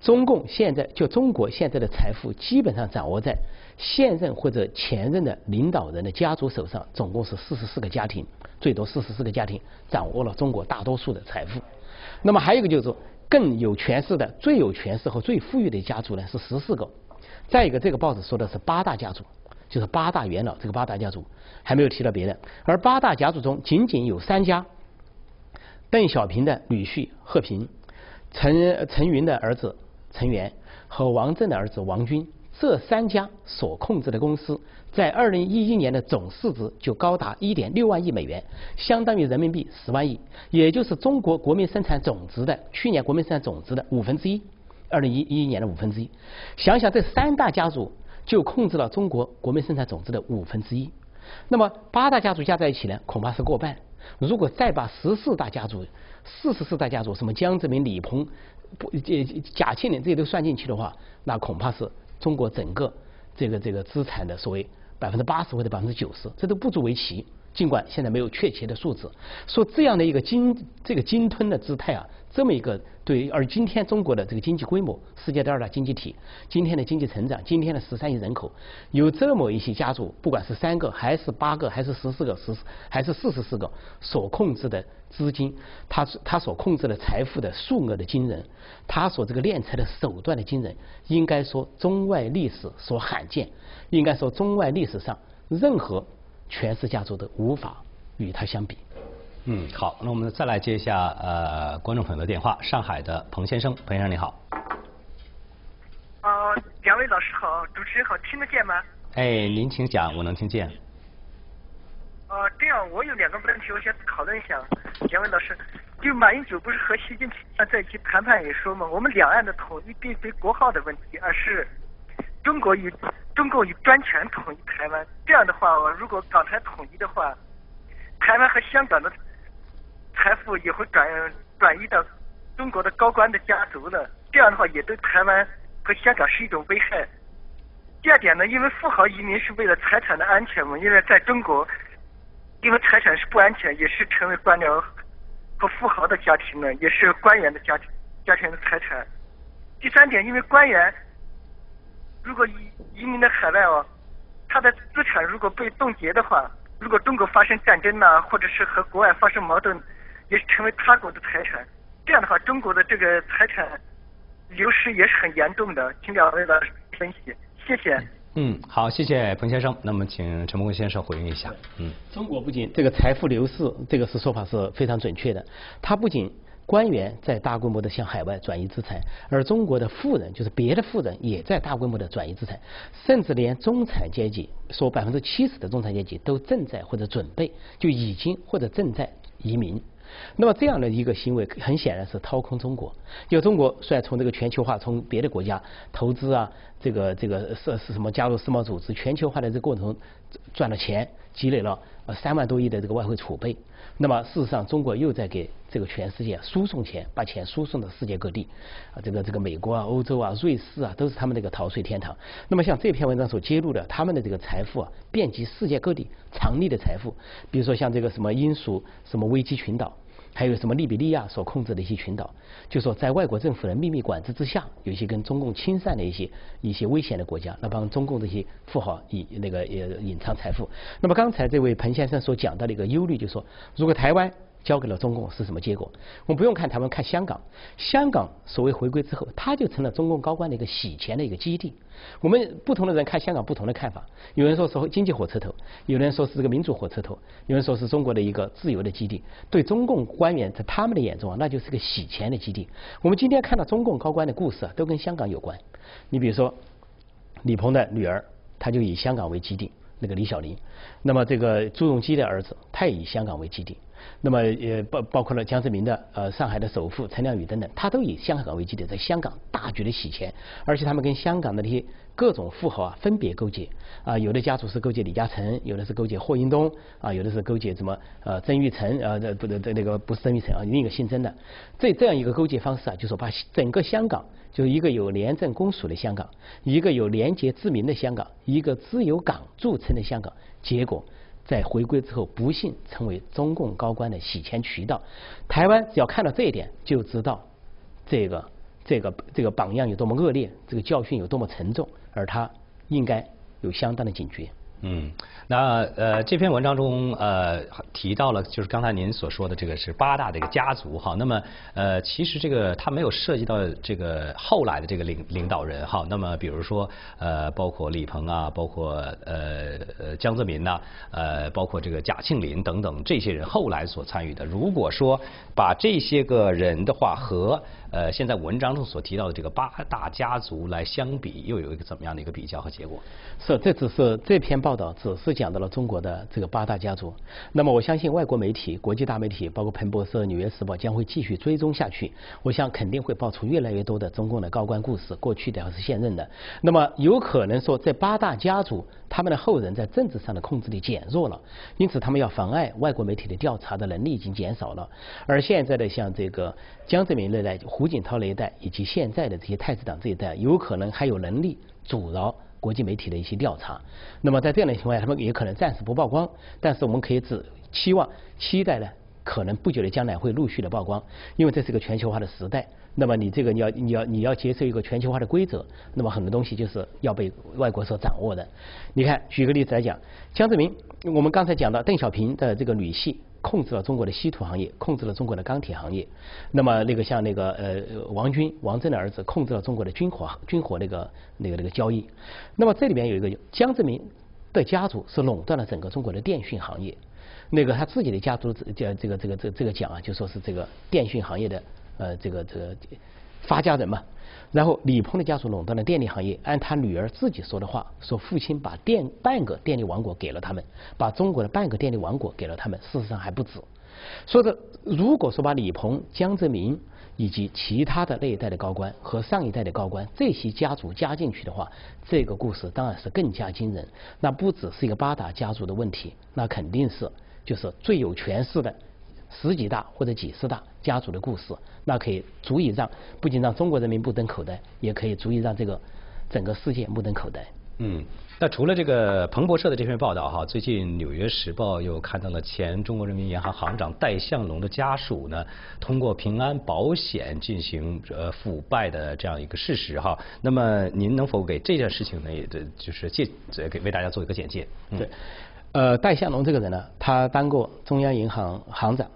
中共现在就中国现在的财富基本上掌握在现任或者前任的领导人的家族手上，总共是四十四个家庭，最多四十四个家庭掌握了中国大多数的财富。那么还有一个就是，更有权势的、最有权势和最富裕的家族呢是十四个。再一个，这个报纸说的是八大家族，就是八大元老，这个八大家族还没有提到别的，而八大家族中仅仅有三家。邓小平的女婿贺平，陈陈云的儿子陈元和王震的儿子王军，这三家所控制的公司在二零一一年的总市值就高达一点六万亿美元，相当于人民币十万亿，也就是中国国民生产总值的去年国民生产总值的五分之一，二零一一年的五分之一。想想这三大家族就控制了中国国民生产总值的五分之一，那么八大家族加在一起呢，恐怕是过半。如果再把十四大家族、四十四大家族，什么江泽民、李鹏、不、这贾庆林这些都算进去的话，那恐怕是中国整个这个这个资产的所谓百分之八十或者百分之九十，这都不足为奇。尽管现在没有确切的数字，说这样的一个鲸这个鲸吞的姿态啊。这么一个对，而今天中国的这个经济规模，世界第二大经济体，今天的经济成长，今天的十三亿人口，有这么一些家族，不管是三个还是八个，还是十四个，十还是四十四个，所控制的资金，他他所控制的财富的数额的惊人，他所这个敛财的手段的惊人，应该说中外历史所罕见，应该说中外历史上任何权势家族的无法与他相比。嗯，好，那我们再来接一下呃观众朋友的电话，上海的彭先生，彭先生你好。啊，两位老师好，主持人好，听得见吗？哎，您请讲，我能听见。啊，这样，我有两个问题，我想讨论一下。两位老师，就马英九不是和习近平在一起谈判也说嘛，我们两岸的统一并非国号的问题，而是中国与中共以专权统一台湾。这样的话，如果港台统一的话，台湾和香港的。财富也会转转移到中国的高官的家族了，这样的话也对台湾和香港是一种危害。第二点呢，因为富豪移民是为了财产的安全嘛，因为在中国，因为财产是不安全，也是成为官僚和富豪的家庭呢，也是官员的家庭家庭的财产。第三点，因为官员如果移移民到海外哦，他的资产如果被冻结的话，如果中国发生战争呐，或者是和国外发生矛盾，也是成为他国的财产。这样的话，中国的这个财产流失也是很严重的。请两位老师分析，谢谢。嗯，好，谢谢彭先生。那么，请陈梦先生回应一下。嗯，中国不仅这个财富流失，这个是说法是非常准确的。它不仅官员在大规模的向海外转移资产，而中国的富人，就是别的富人，也在大规模的转移资产，甚至连中产阶级，说百分之七十的中产阶级都正在或者准备，就已经或者正在移民。那么这样的一个行为，很显然是掏空中国。就中国虽然从这个全球化，从别的国家投资啊，这个这个是是什么加入世贸组织，全球化的这个过程中赚了钱，积累了呃三万多亿的这个外汇储备。那么事实上，中国又在给这个全世界输送钱，把钱输送到世界各地。啊，这个这个美国啊、欧洲啊、瑞士啊，都是他们这个逃税天堂。那么像这篇文章所揭露的，他们的这个财富啊，遍及世界各地，藏匿的财富，比如说像这个什么英属什么危机群岛。还有什么利比利亚所控制的一些群岛，就说在外国政府的秘密管制之下，有一些跟中共亲善的一些一些危险的国家，那帮中共这些富豪隐那个也隐藏财富。那么刚才这位彭先生所讲到的一个忧虑，就说如果台湾。交给了中共是什么结果？我们不用看台湾，看香港。香港所谓回归之后，它就成了中共高官的一个洗钱的一个基地。我们不同的人看香港不同的看法。有人说是经济火车头，有人说是这个民主火车头，有人说是中国的一个自由的基地。对中共官员在他们的眼中啊，那就是个洗钱的基地。我们今天看到中共高官的故事啊，都跟香港有关。你比如说李鹏的女儿，他就以香港为基地，那个李小玲。那么这个朱镕基的儿子，他也以香港为基地。那么也包包括了江泽民的呃上海的首富陈良宇等等，他都以香港为基地，在香港大举的洗钱，而且他们跟香港的那些各种富豪啊分别勾结啊，有的家族是勾结李嘉诚，有的是勾结霍英东啊，有的是勾结什么呃曾玉成呃，不对，那个不是曾玉成啊，另一个姓曾的，这这样一个勾结方式啊，就是把整个香港，就是一个有廉政公署的香港，一个有廉洁自明的香港，一个自由港著称的香港，结果。在回归之后，不幸成为中共高官的洗钱渠道。台湾只要看到这一点，就知道这个这个这个榜样有多么恶劣，这个教训有多么沉重，而他应该有相当的警觉。嗯，那呃这篇文章中呃提到了，就是刚才您所说的这个是八大的一个家族哈。那么呃其实这个他没有涉及到这个后来的这个领领导人哈。那么比如说呃包括李鹏啊，包括呃呃江泽民呐，呃包括这个贾庆林等等这些人后来所参与的。如果说把这些个人的话和呃现在文章中所提到的这个八大家族来相比，又有一个怎么样的一个比较和结果？是，这只是这篇报。道只是讲到了中国的这个八大家族，那么我相信外国媒体、国际大媒体，包括彭博社、纽约时报，将会继续追踪下去。我想肯定会爆出越来越多的中共的高官故事，过去的还是现任的。那么有可能说，这八大家族他们的后人在政治上的控制力减弱了，因此他们要妨碍外国媒体的调查的能力已经减少了。而现在的像这个江泽民那代、胡锦涛那一代，以及现在的这些太子党这一代，有可能还有能力阻挠。国际媒体的一些调查，那么在这样的情况下，他们也可能暂时不曝光，但是我们可以只期望、期待呢，可能不久的将来会陆续的曝光，因为这是一个全球化的时代。那么你这个你要你要你要接受一个全球化的规则，那么很多东西就是要被外国所掌握的。你看，举个例子来讲，江泽民，我们刚才讲到邓小平的这个女婿。控制了中国的稀土行业，控制了中国的钢铁行业。那么那个像那个呃王军王震的儿子，控制了中国的军火军火那个那个那个交易。那么这里面有一个江泽民的家族是垄断了整个中国的电讯行业。那个他自己的家族这这个这个这这个讲啊，就说是这个电讯行业的呃这个这个发家人嘛。然后李鹏的家族垄断了电力行业，按他女儿自己说的话，说父亲把电半个电力王国给了他们，把中国的半个电力王国给了他们，事实上还不止。说的如果说把李鹏、江泽民以及其他的那一代的高官和上一代的高官这些家族加进去的话，这个故事当然是更加惊人。那不只是一个八大家族的问题，那肯定是就是最有权势的。十几大或者几十大家族的故事，那可以足以让不仅让中国人民目瞪口呆，也可以足以让这个整个世界目瞪口呆。嗯。那除了这个彭博社的这篇报道哈，最近《纽约时报》又看到了前中国人民银行行长戴向龙的家属呢，通过平安保险进行呃腐败的这样一个事实哈。那么您能否给这件事情呢，也就是介给为大家做一个简介？对，呃，戴向龙这个人呢，他当过中央银行行长，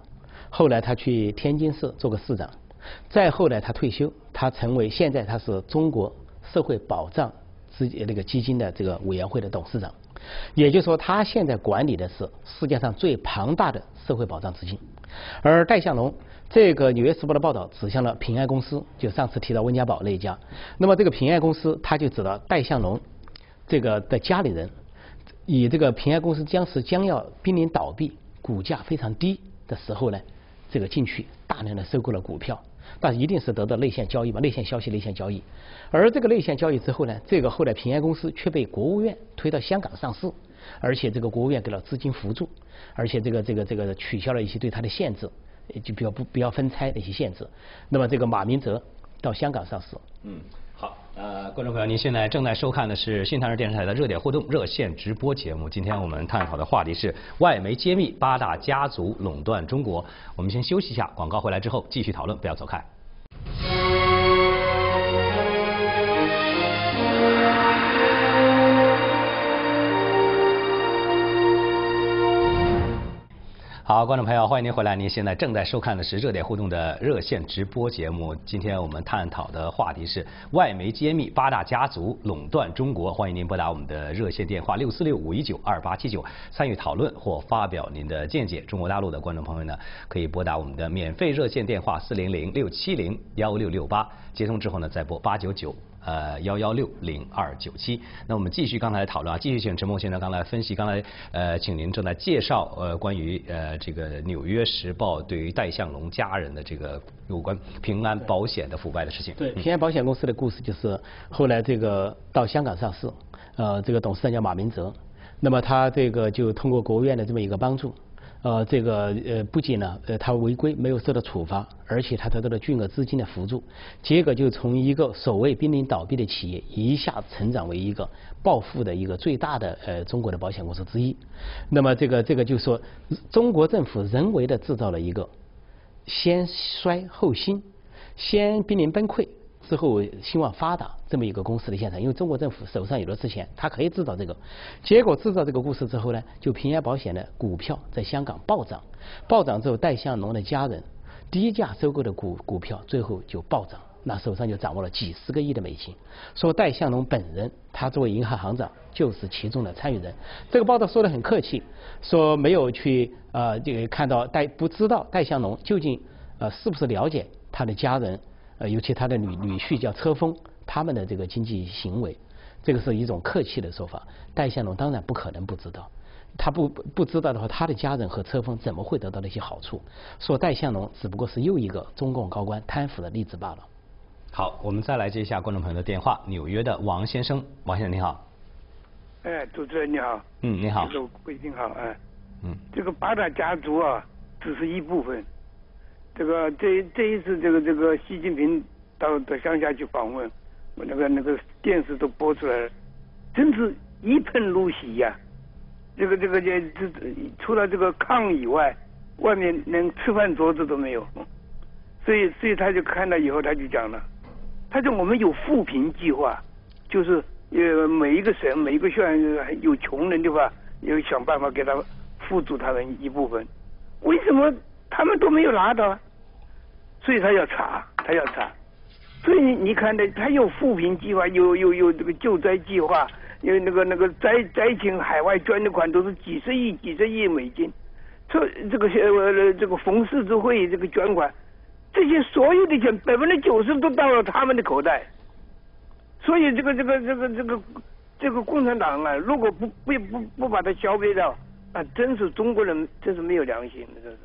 后来他去天津市做个市长，再后来他退休，他成为现在他是中国社会保障。资那个基金的这个委员会的董事长，也就是说，他现在管理的是世界上最庞大的社会保障资金。而戴相龙，这个《纽约时报》的报道指向了平安公司，就上次提到温家宝那一家。那么这个平安公司，他就指到戴相龙这个的家里人，以这个平安公司将是将要濒临倒闭、股价非常低的时候呢，这个进去大量的收购了股票。但是一定是得到内线交易嘛，内线消息、内线交易。而这个内线交易之后呢，这个后来平安公司却被国务院推到香港上市，而且这个国务院给了资金扶助，而且这个这个这个取消了一些对它的限制，就比较不不要分拆的一些限制。那么这个马明哲到香港上市。嗯。呃，观众朋友，您现在正在收看的是新唐人电视台的热点互动热线直播节目。今天我们探讨的话题是外媒揭秘八大家族垄断中国。我们先休息一下，广告回来之后继续讨论，不要走开。好，观众朋友，欢迎您回来。您现在正在收看的是热点互动的热线直播节目。今天我们探讨的话题是外媒揭秘八大家族垄断中国。欢迎您拨打我们的热线电话六四六五一九二八七九参与讨论或发表您的见解。中国大陆的观众朋友呢，可以拨打我们的免费热线电话四零零六七零幺六六八，接通之后呢，再拨八九九。呃，幺幺六零二九七。那我们继续刚才的讨论啊，继续请陈梦先生刚才分析。刚才呃，请您正在介绍呃，关于呃这个《纽约时报》对于戴相龙家人的这个有关平安保险的腐败的事情。对，平安保险公司的故事就是后来这个到香港上市，呃，这个董事长叫马明哲，那么他这个就通过国务院的这么一个帮助。呃，这个呃，不仅呢，呃，他违规没有受到处罚，而且他得到了巨额资金的辅助，结果就从一个所谓濒临倒闭的企业，一下成长为一个暴富的一个最大的呃中国的保险公司之一。那么这个这个就说，中国政府人为的制造了一个先衰后兴，先濒临崩溃。之后兴旺发达这么一个公司的现场，因为中国政府手上有了之前，他可以制造这个。结果制造这个故事之后呢，就平安保险的股票在香港暴涨，暴涨之后，戴相龙的家人低价收购的股股票最后就暴涨，那手上就掌握了几十个亿的美金。说戴相龙本人，他作为银行行长就是其中的参与人。这个报道说的很客气，说没有去呃这个看到戴不知道戴相龙究竟呃是不是了解他的家人。呃，尤其他的女女婿叫车峰，他们的这个经济行为，这个是一种客气的说法。戴相龙当然不可能不知道，他不不知道的话，他的家人和车峰怎么会得到那些好处？说戴相龙只不过是又一个中共高官贪腐的例子罢了。好，我们再来接一下观众朋友的电话，纽约的王先生，王先生你好。哎，主持人你好。嗯，你好。这个贵宾好，哎。嗯。这个八大家族啊，只是一部分。这个这这一次，这个这个习近平到到乡下去访问，我那个那个电视都播出来了，真是一喷如洗呀！这个这个这这除了这个炕以外，外面连吃饭桌子都没有。所以所以他就看到以后，他就讲了，他说我们有扶贫计划，就是呃每一个省每一个县有穷人的话，要想办法给他扶助他们一部分。为什么？他们都没有拿到，所以他要查，他要查。所以你你看的，他有扶贫计划，有有有这个救灾计划，有那个那个灾灾情海外捐的款都是几十亿、几十亿美金。这这个呃这个冯氏之会这个捐款，这些所有的钱百分之九十都到了他们的口袋。所以这个这个这个这个这个共产党啊，如果不不不不把它消灭掉，啊真是中国人真是没有良心的，这是。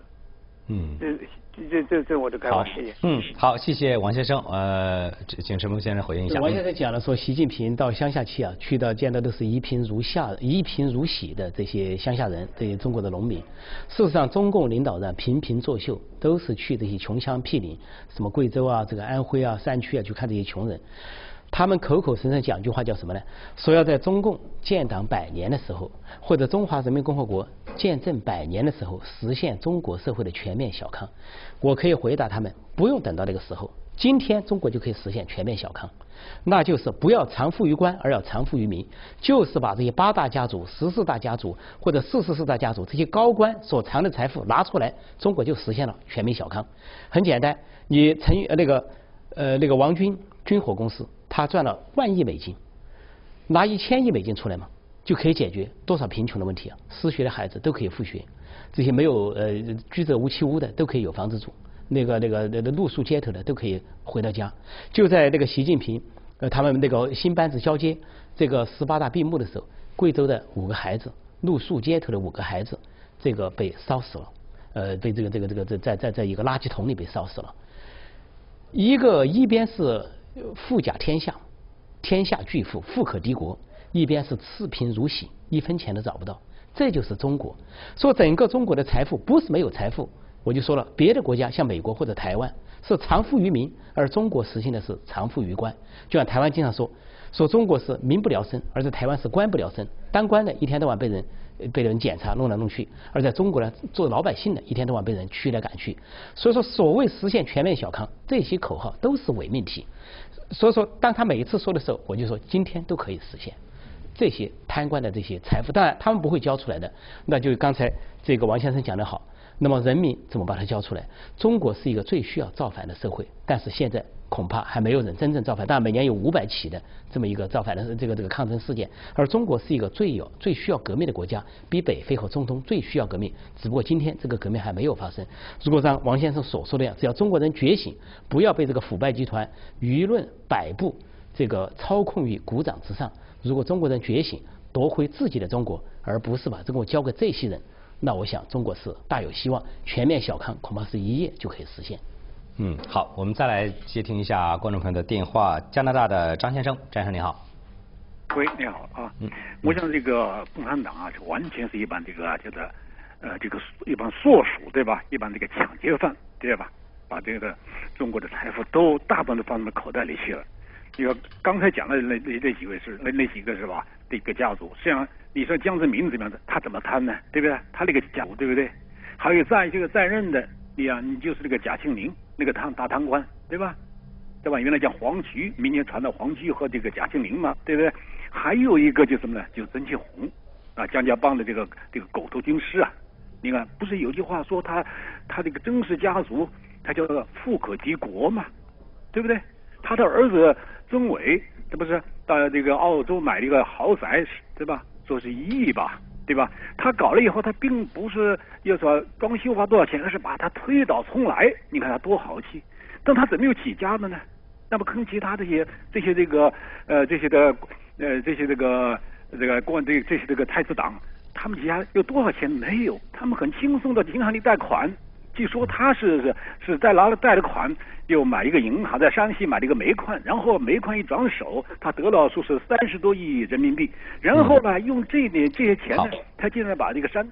嗯，这这这这我的看法。谢谢。嗯，好，谢谢王先生。呃，请陈峰先生回应一下。王先生讲了说，习近平到乡下去啊，去到见到都是一贫如下、一贫如洗的这些乡下人，这些中国的农民。事实上，中共领导人频频作秀，都是去这些穷乡僻邻，什么贵州啊、这个安徽啊、山区啊，去看这些穷人。他们口口声声讲一句话叫什么呢？说要在中共建党百年的时候，或者中华人民共和国建政百年的时候，实现中国社会的全面小康。我可以回答他们，不用等到那个时候，今天中国就可以实现全面小康。那就是不要藏富于官，而要藏富于民，就是把这些八大家族、十四大家族或者四十四大家族这些高官所藏的财富拿出来，中国就实现了全民小康。很简单，你陈呃那个呃那个王军军火公司，他赚了万亿美金，拿一千亿美金出来嘛，就可以解决多少贫穷的问题啊！失学的孩子都可以复学，这些没有呃居者无其屋的都可以有房子住。那个那个那个露宿街头的都可以回到家。就在那个习近平呃他们那个新班子交接这个十八大闭幕的时候，贵州的五个孩子露宿街头的五个孩子，这个被烧死了，呃，被这个这个这个在在在在一个垃圾桶里被烧死了。一个一边是富甲天下，天下巨富，富可敌国；一边是赤贫如洗，一分钱都找不到。这就是中国。说整个中国的财富不是没有财富。我就说了，别的国家像美国或者台湾是藏富于民，而中国实行的是藏富于官。就像台湾经常说，说中国是民不聊生，而在台湾是官不聊生。当官的一天到晚被人被人检查弄来弄去，而在中国呢，做老百姓的一天到晚被人驱来赶去。所以说，所谓实现全面小康，这些口号都是伪命题。所以说，当他每一次说的时候，我就说今天都可以实现这些贪官的这些财富。当然，他们不会交出来的。那就刚才这个王先生讲的好。那么人民怎么把它交出来？中国是一个最需要造反的社会，但是现在恐怕还没有人真正造反。但每年有五百起的这么一个造反的这个这个抗争事件，而中国是一个最有最需要革命的国家，比北非和中东最需要革命。只不过今天这个革命还没有发生。如果像王先生所说的样，只要中国人觉醒，不要被这个腐败集团、舆论摆布这个操控于股掌之上。如果中国人觉醒，夺回自己的中国，而不是把中国交给这些人。那我想，中国是大有希望，全面小康恐怕是一夜就可以实现。嗯，好，我们再来接听一下观众朋友的电话。加拿大的张先生，张先生你好。喂，你好啊。嗯。我想这个共产党啊，完全是一帮这个叫做呃这个一帮硕鼠对吧？一帮这个抢劫犯对吧？把这个中国的财富都大部分都放到口袋里去了。你说刚才讲的那那那几位是那那几个是吧？这个家族实际上。你说江泽民怎么样的？他怎么贪呢？对不对？他那个家族对不对？还有在这个在任的，你啊，你就是那个贾庆林，那个贪大贪官，对吧？对吧？原来叫黄渠，明年传到黄渠和这个贾庆林嘛，对不对？还有一个就什么呢？就曾庆红啊，江家帮的这个这个狗头军师啊。你看，不是有句话说他他这个曾氏家族，他叫做富可敌国嘛，对不对？他的儿子曾伟，这不是到这个澳洲买了一个豪宅，对吧？说是一亿吧，对吧？他搞了以后，他并不是要说装修花多少钱，而是把它推倒重来。你看他多豪气！但他怎么又起家的呢？那么跟其他这些这些这个呃这些的呃这些这个这个官这这些这个太子党，他们家有多少钱没有？他们很轻松的银行里贷款。据说他是是是在拿了贷了款，又买一个银行，在山西买了一个煤矿，然后煤矿一转手，他得了说是三十多亿人民币，然后呢，用这点这些钱呢，他竟然把这个山。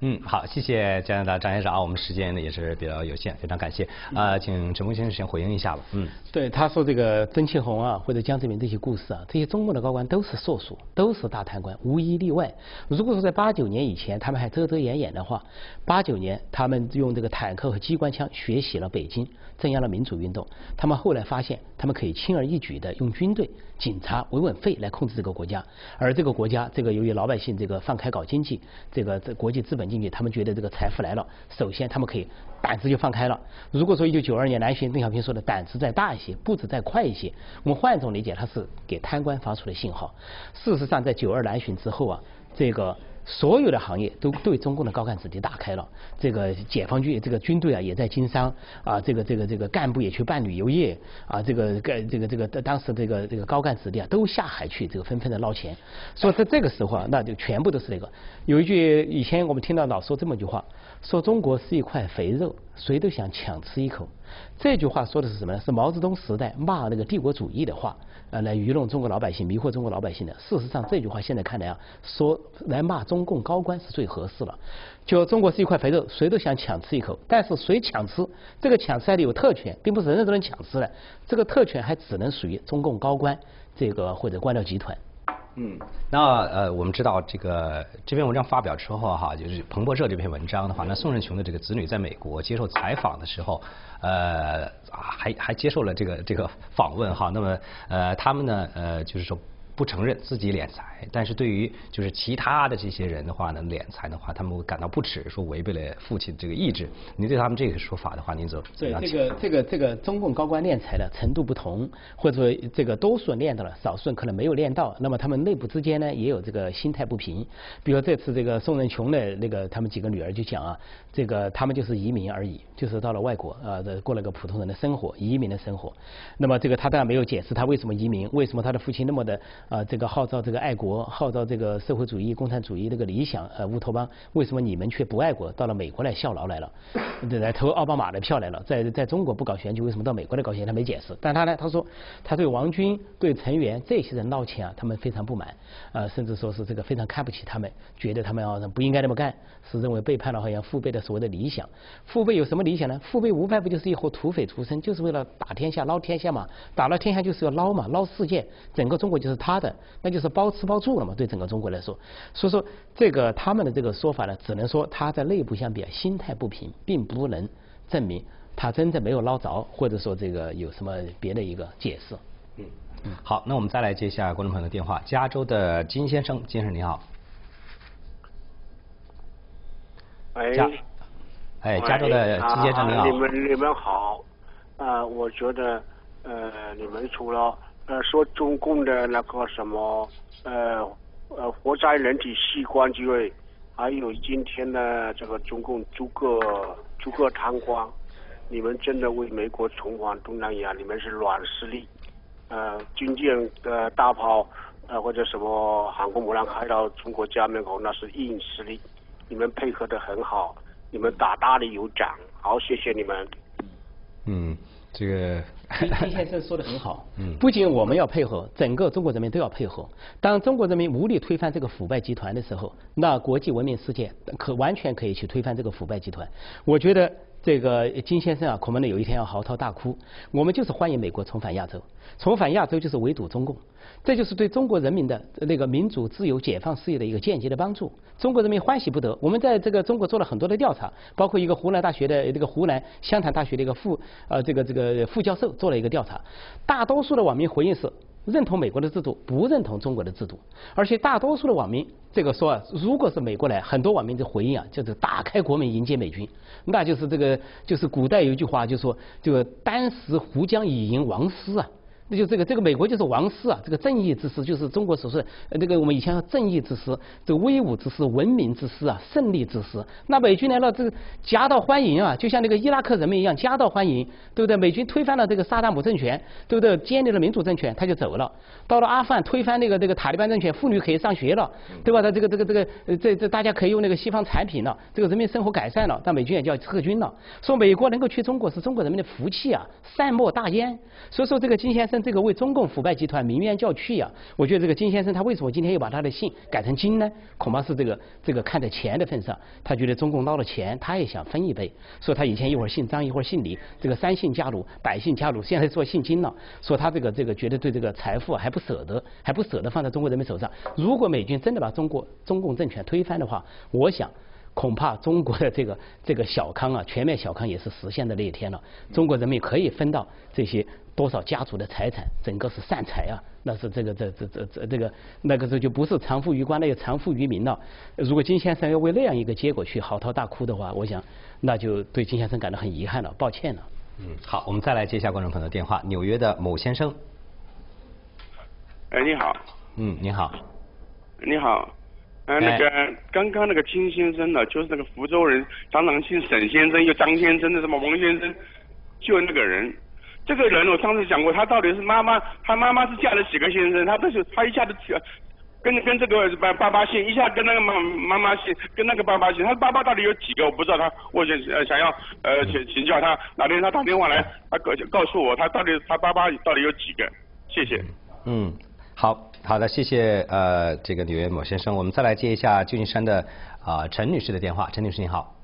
嗯，好，谢谢加拿大张先生啊，我们时间呢也是比较有限，非常感谢。呃，请陈峰先生先回应一下吧。嗯，对，他说这个曾庆红啊，或者江泽民这些故事啊，这些中共的高官都是硕鼠，都是大贪官，无一例外。如果说在八九年以前他们还遮遮掩掩的话，八九年他们用这个坦克和机关枪学习了北京。镇压了民主运动，他们后来发现，他们可以轻而易举的用军队、警察、维稳费来控制这个国家，而这个国家，这个由于老百姓这个放开搞经济，这个这国际资本经济，他们觉得这个财富来了，首先他们可以胆子就放开了。如果说一九九二年南巡邓小平说的胆子再大一些，步子再快一些，我们换一种理解，他是给贪官发出的信号。事实上，在九二南巡之后啊，这个。所有的行业都对中共的高干子弟打开了，这个解放军这个军队啊也在经商啊，这个这个这个干部也去办旅游业啊，这个干这个这个当时这个这个高干子弟啊都下海去，这个纷纷的捞钱。所以在这个时候啊，那就全部都是那个。有一句以前我们听到老说这么一句话，说中国是一块肥肉，谁都想抢吃一口。这句话说的是什么呢？是毛泽东时代骂那个帝国主义的话。呃来愚弄中国老百姓、迷惑中国老百姓的。事实上，这句话现在看来啊，说来骂中共高官是最合适了。就中国是一块肥肉，谁都想抢吃一口，但是谁抢吃，这个抢吃还得有特权，并不是人人都能抢吃的。这个特权还只能属于中共高官这个或者官僚集团。嗯，那呃，我们知道这个这篇文章发表之后哈，就是彭博社这篇文章的话，那宋任穷的这个子女在美国接受采访的时候，呃，还还接受了这个这个访问哈，那么呃，他们呢呃，就是说。不承认自己敛财，但是对于就是其他的这些人的话呢，敛财的话，他们会感到不耻，说违背了父亲这个意志。您对他们这个说法的话，您怎么？对这个这个这个中共高官敛财的程度不同，或者说这个多数人练到了，少数人可能没有练到，那么他们内部之间呢也有这个心态不平。比如这次这个宋任穷的那个他们几个女儿就讲啊，这个他们就是移民而已，就是到了外国啊，过了个普通人的生活，移民的生活。那么这个他当然没有解释他为什么移民，为什么他的父亲那么的。啊，这个号召这个爱国，号召这个社会主义、共产主义这个理想，呃，乌托邦，为什么你们却不爱国，到了美国来效劳来了，来投奥巴马的票来了，在在中国不搞选举，为什么到美国来搞选举？他没解释。但他呢，他说他对王军、对陈元这些人捞钱啊，他们非常不满，呃，甚至说是这个非常看不起他们，觉得他们啊不应该那么干，是认为背叛了好像父辈的所谓的理想。父辈有什么理想呢？父辈无外不就是一伙土匪出身，就是为了打天下、捞天下嘛，打了天下就是要捞嘛，捞世界，整个中国就是他。的，那就是包吃包住了嘛，对整个中国来说，所以说这个他们的这个说法呢，只能说他在内部相比啊心态不平，并不能证明他真正没有捞着，或者说这个有什么别的一个解释。嗯嗯，好，那我们再来接下观众朋友的电话，加州的金先生，金先生你好。哎，哎，加州的金先生你好。你们你们好，啊，我觉得呃，你们除了。呃，说中共的那个什么，呃呃，活摘人体器官之外，还有今天的这个中共逐个逐个贪官，你们真的为美国重返东南亚，你们是软实力，呃，军舰的大炮，呃或者什么航空母舰开到中国家门口，那是硬实力，你们配合的很好，你们大大的有奖，好，谢谢你们。嗯。这个金先生说的很好，嗯，不仅我们要配合，整个中国人民都要配合。当中国人民无力推翻这个腐败集团的时候，那国际文明世界可完全可以去推翻这个腐败集团。我觉得。这个金先生啊，可能有一天要嚎啕大哭。我们就是欢迎美国重返亚洲，重返亚洲就是围堵中共，这就是对中国人民的那个民主、自由、解放事业的一个间接的帮助。中国人民欢喜不得。我们在这个中国做了很多的调查，包括一个湖南大学的这个湖南湘潭大学的一个副呃这个这个副教授做了一个调查，大多数的网民回应是。认同美国的制度，不认同中国的制度，而且大多数的网民这个说啊，如果是美国来，很多网民的回应啊，就是打开国门迎接美军，那就是这个，就是古代有一句话，就说这个单食胡将以迎王师啊。那就这个这个美国就是王师啊，这个正义之师就是中国所说的那个我们以前说正义之师，这个威武之师、文明之师啊，胜利之师。那美军来了，这个夹道欢迎啊，就像那个伊拉克人民一样夹道欢迎，对不对？美军推翻了这个萨达姆政权，对不对？建立了民主政权，他就走了。到了阿富汗，推翻那个这个塔利班政权，妇女可以上学了，对吧？他这个这个这个这这大家可以用那个西方产品了，这个人民生活改善了，但美军也就要撤军了。说美国能够去中国是中国人民的福气啊，善莫大焉。所以说这个金先生。这个为中共腐败集团鸣冤叫屈呀！我觉得这个金先生他为什么今天又把他的姓改成金呢？恐怕是这个这个看在钱的份上，他觉得中共捞了钱，他也想分一杯。说他以前一会儿姓张一会儿姓李，这个三姓家奴百姓家奴，现在说姓金了。说他这个这个觉得对这个财富还不舍得，还不舍得放在中国人民手上。如果美军真的把中国中共政权推翻的话，我想。恐怕中国的这个这个小康啊，全面小康也是实现的那一天了。中国人民可以分到这些多少家族的财产，整个是散财啊，那是这个这这这这这个那个时候就不是藏富于官，那个藏富于民了。如果金先生要为那样一个结果去嚎啕大哭的话，我想那就对金先生感到很遗憾了，抱歉了。嗯，好，我们再来接一下观众朋友的电话，纽约的某先生。哎，你好。嗯，你好。你好。呃，那个刚刚那个金先生呢，就是那个福州人，常常姓沈先生，又张先生的什么王先生，就那个人。这个人我上次讲过，他到底是妈妈，他妈妈是嫁了几个先生？他不是他一下子跟跟这个爸爸爸姓，一下跟那个妈妈妈姓，跟那个爸爸姓。他爸爸到底有几个？我不知道。他我想想要呃请请教他，哪天他打电话来，他告告诉我他到底他爸爸到底有几个？谢谢。嗯，好好的，谢谢呃这个纽约某先生。我们再来接一下旧金山的啊陈女士的电话，陈女士你好。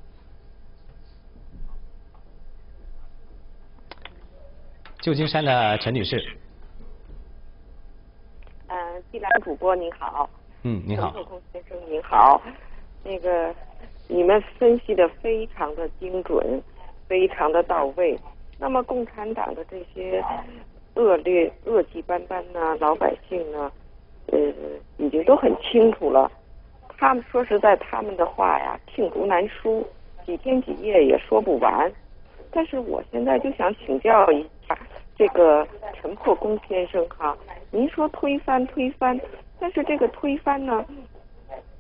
旧金山的陈女士。嗯，季兰主播您好。嗯，您好。先生您好，那个你们分析的非常的精准，非常的到位。那么共产党的这些恶劣、恶迹斑斑呢，老百姓呢，呃，已经都很清楚了。他们说实在，他们的话呀，罄竹难书，几天几夜也说不完。但是我现在就想请教一下这个陈破公先生哈，您说推翻推翻，但是这个推翻呢，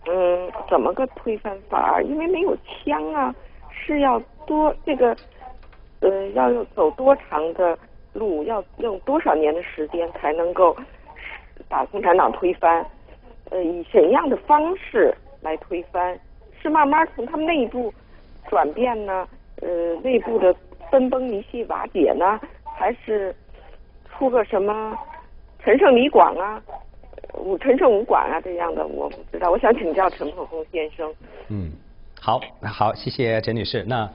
嗯，怎么个推翻法？因为没有枪啊，是要多这个。呃，要用走多长的路，要用多少年的时间才能够把共产党推翻？呃，以怎样的方式来推翻？是慢慢从他们内部转变呢？呃，内部的分崩离析瓦解呢？还是出个什么陈胜李广啊、武陈胜武广啊这样的？我不知道，我想请教陈破空先生。嗯，好，好，谢谢陈女士。那。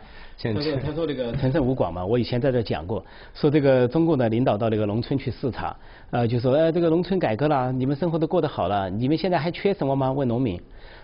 他说：“他说这个陈胜吴广嘛，我以前在这讲过，说这个中共的领导到这个农村去视察，呃，就说，呃，这个农村改革了，你们生活都过得好了，你们现在还缺什么吗？问农民。”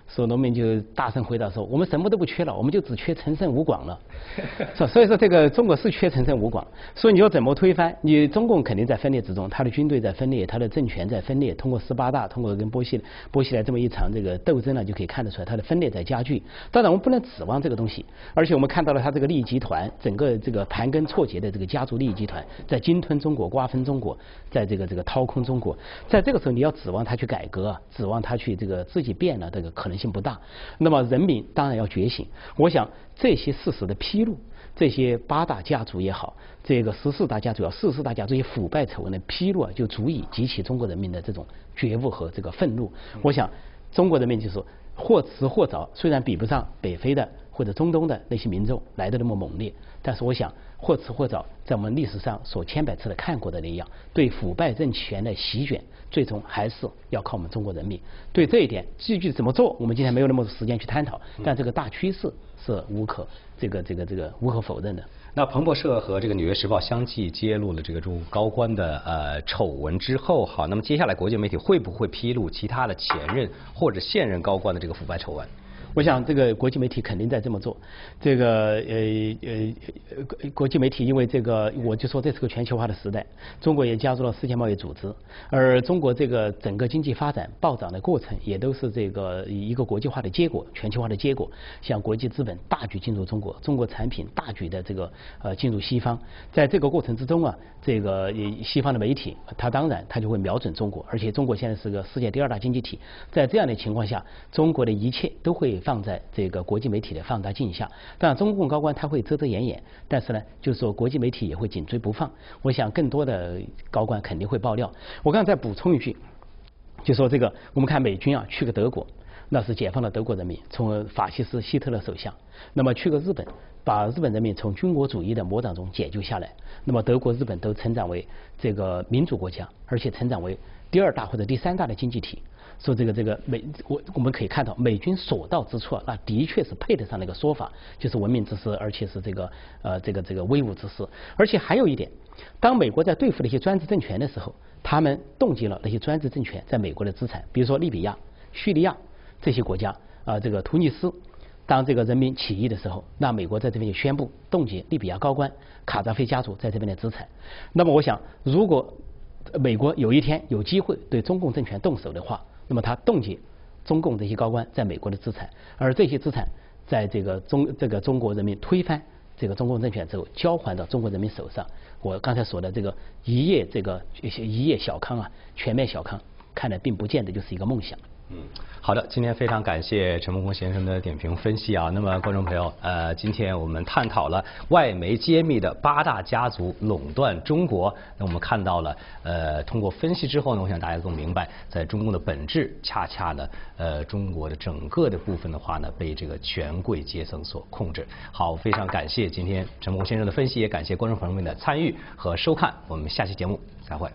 说农民就大声回答说：“我们什么都不缺了，我们就只缺陈胜吴广了。*laughs* ”所所以说这个中国是缺陈胜吴广。所以你要怎么推翻？你中共肯定在分裂之中，他的军队在分裂，他的政权在分裂。通过十八大，通过跟波西波西来这么一场这个斗争呢，就可以看得出来，他的分裂在加剧。当然我们不能指望这个东西，而且我们看到了他这个利益集团，整个这个盘根错节的这个家族利益集团，在鲸吞中国、瓜分中国，在这个这个掏空中国。在这个时候，你要指望他去改革，指望他去这个自己变了，这个可能性不大。那么人民当然要觉醒。我想这些事实的披露，这些八大家族也好，这个十四大家族要四十大家这些腐败丑闻的披露啊，就足以激起中国人民的这种觉悟和这个愤怒。我想中国人民就是或迟或早，虽然比不上北非的或者中东的那些民众来的那么猛烈，但是我想或迟或早，在我们历史上所千百次的看过的那样，对腐败政权的席卷。最终还是要靠我们中国人民。对这一点，具体怎么做，我们今天没有那么多时间去探讨。但这个大趋势是无可这个这个这个无可否认的。那彭博社和这个《纽约时报》相继揭露了这个中高官的呃丑闻之后，好，那么接下来国际媒体会不会披露其他的前任或者现任高官的这个腐败丑闻？我想这个国际媒体肯定在这么做。这个呃呃国际媒体因为这个，我就说这是个全球化的时代，中国也加入了世界贸易组织，而中国这个整个经济发展暴涨的过程，也都是这个一个国际化的结果，全球化的结果。像国际资本大举进入中国，中国产品大举的这个呃进入西方，在这个过程之中啊，这个西方的媒体，它当然它就会瞄准中国，而且中国现在是个世界第二大经济体，在这样的情况下，中国的一切都会。放在这个国际媒体的放大镜下，当然中共高官他会遮遮掩掩，但是呢，就是说国际媒体也会紧追不放。我想更多的高官肯定会爆料。我刚才再补充一句，就说这个我们看美军啊去个德国，那是解放了德国人民，从法西斯希特勒手下；那么去个日本，把日本人民从军国主义的魔掌中解救下来。那么德国、日本都成长为这个民主国家，而且成长为第二大或者第三大的经济体。说这个这个美我我们可以看到美军所到之处啊，那的确是配得上那个说法，就是文明之师，而且是这个呃这个这个威武之师。而且还有一点，当美国在对付那些专制政权的时候，他们冻结了那些专制政权在美国的资产，比如说利比亚、叙利亚这些国家啊，这个突尼斯，当这个人民起义的时候，那美国在这边就宣布冻结利比亚高官卡扎菲家族在这边的资产。那么我想，如果美国有一天有机会对中共政权动手的话，那么他冻结中共这些高官在美国的资产，而这些资产在这个中这个中国人民推翻这个中共政权之后，交还到中国人民手上。我刚才说的这个一夜这个一夜小康啊，全面小康，看来并不见得就是一个梦想。嗯，好的，今天非常感谢陈梦红先生的点评分析啊。那么，观众朋友，呃，今天我们探讨了外媒揭秘的八大家族垄断中国。那我们看到了，呃，通过分析之后呢，我想大家都明白，在中共的本质，恰恰呢，呃，中国的整个的部分的话呢，被这个权贵阶层所控制。好，非常感谢今天陈梦红先生的分析，也感谢观众朋友们的参与和收看。我们下期节目再会。